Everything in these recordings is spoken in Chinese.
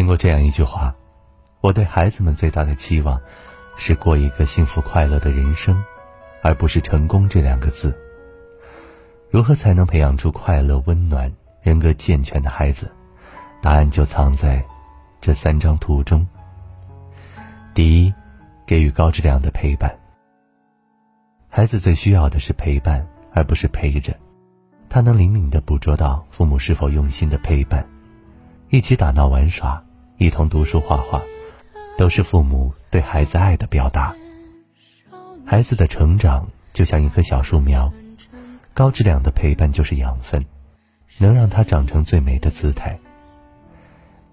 听过这样一句话：“我对孩子们最大的期望，是过一个幸福快乐的人生，而不是成功这两个字。”如何才能培养出快乐、温暖、人格健全的孩子？答案就藏在这三张图中。第一，给予高质量的陪伴。孩子最需要的是陪伴，而不是陪着。他能灵敏地捕捉到父母是否用心的陪伴，一起打闹玩耍，一同读书画画，都是父母对孩子爱的表达。孩子的成长就像一棵小树苗，高质量的陪伴就是养分，能让他长成最美的姿态。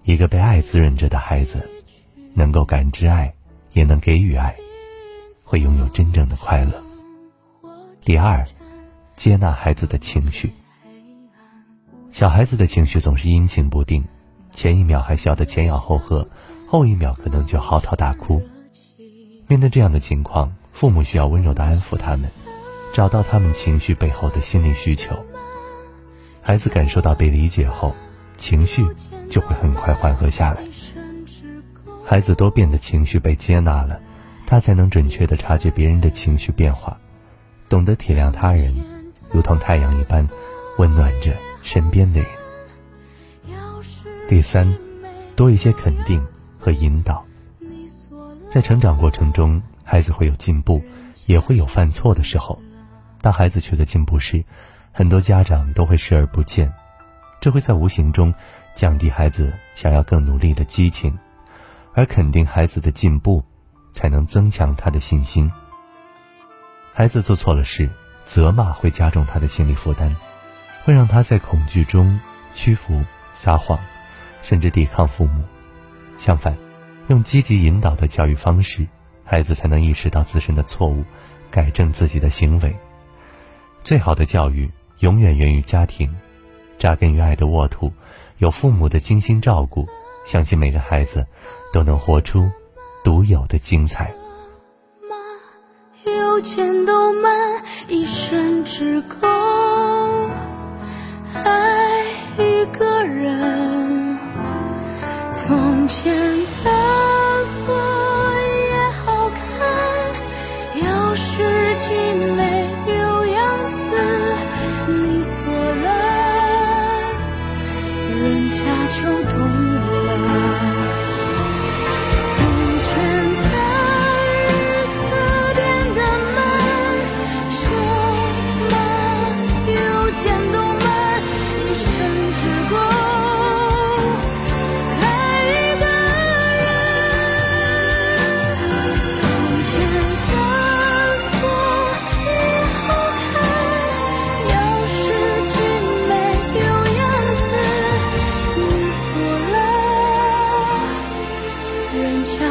一个被爱滋润着的孩子，能够感知爱，也能给予爱，会拥有真正的快乐。第二。接纳孩子的情绪。小孩子的情绪总是阴晴不定，前一秒还笑得前仰后合，后一秒可能就嚎啕大哭。面对这样的情况，父母需要温柔的安抚他们，找到他们情绪背后的心理需求。孩子感受到被理解后，情绪就会很快缓和下来。孩子多变的情绪被接纳了，他才能准确地察觉别人的情绪变化，懂得体谅他人。如同太阳一般，温暖着身边的人。第三，多一些肯定和引导。在成长过程中，孩子会有进步，也会有犯错的时候。当孩子取得进步时，很多家长都会视而不见，这会在无形中降低孩子想要更努力的激情。而肯定孩子的进步，才能增强他的信心。孩子做错了事。责骂会加重他的心理负担，会让他在恐惧中屈服、撒谎，甚至抵抗父母。相反，用积极引导的教育方式，孩子才能意识到自身的错误，改正自己的行为。最好的教育永远源于家庭，扎根于爱的沃土，有父母的精心照顾，相信每个孩子都能活出独有的精彩。妈有钱都满，一生只够简单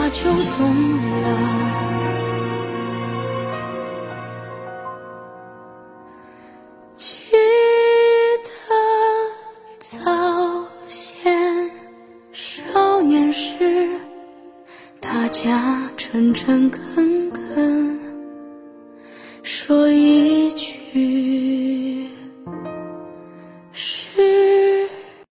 就懂了。记得早先少年时，大家诚诚恳。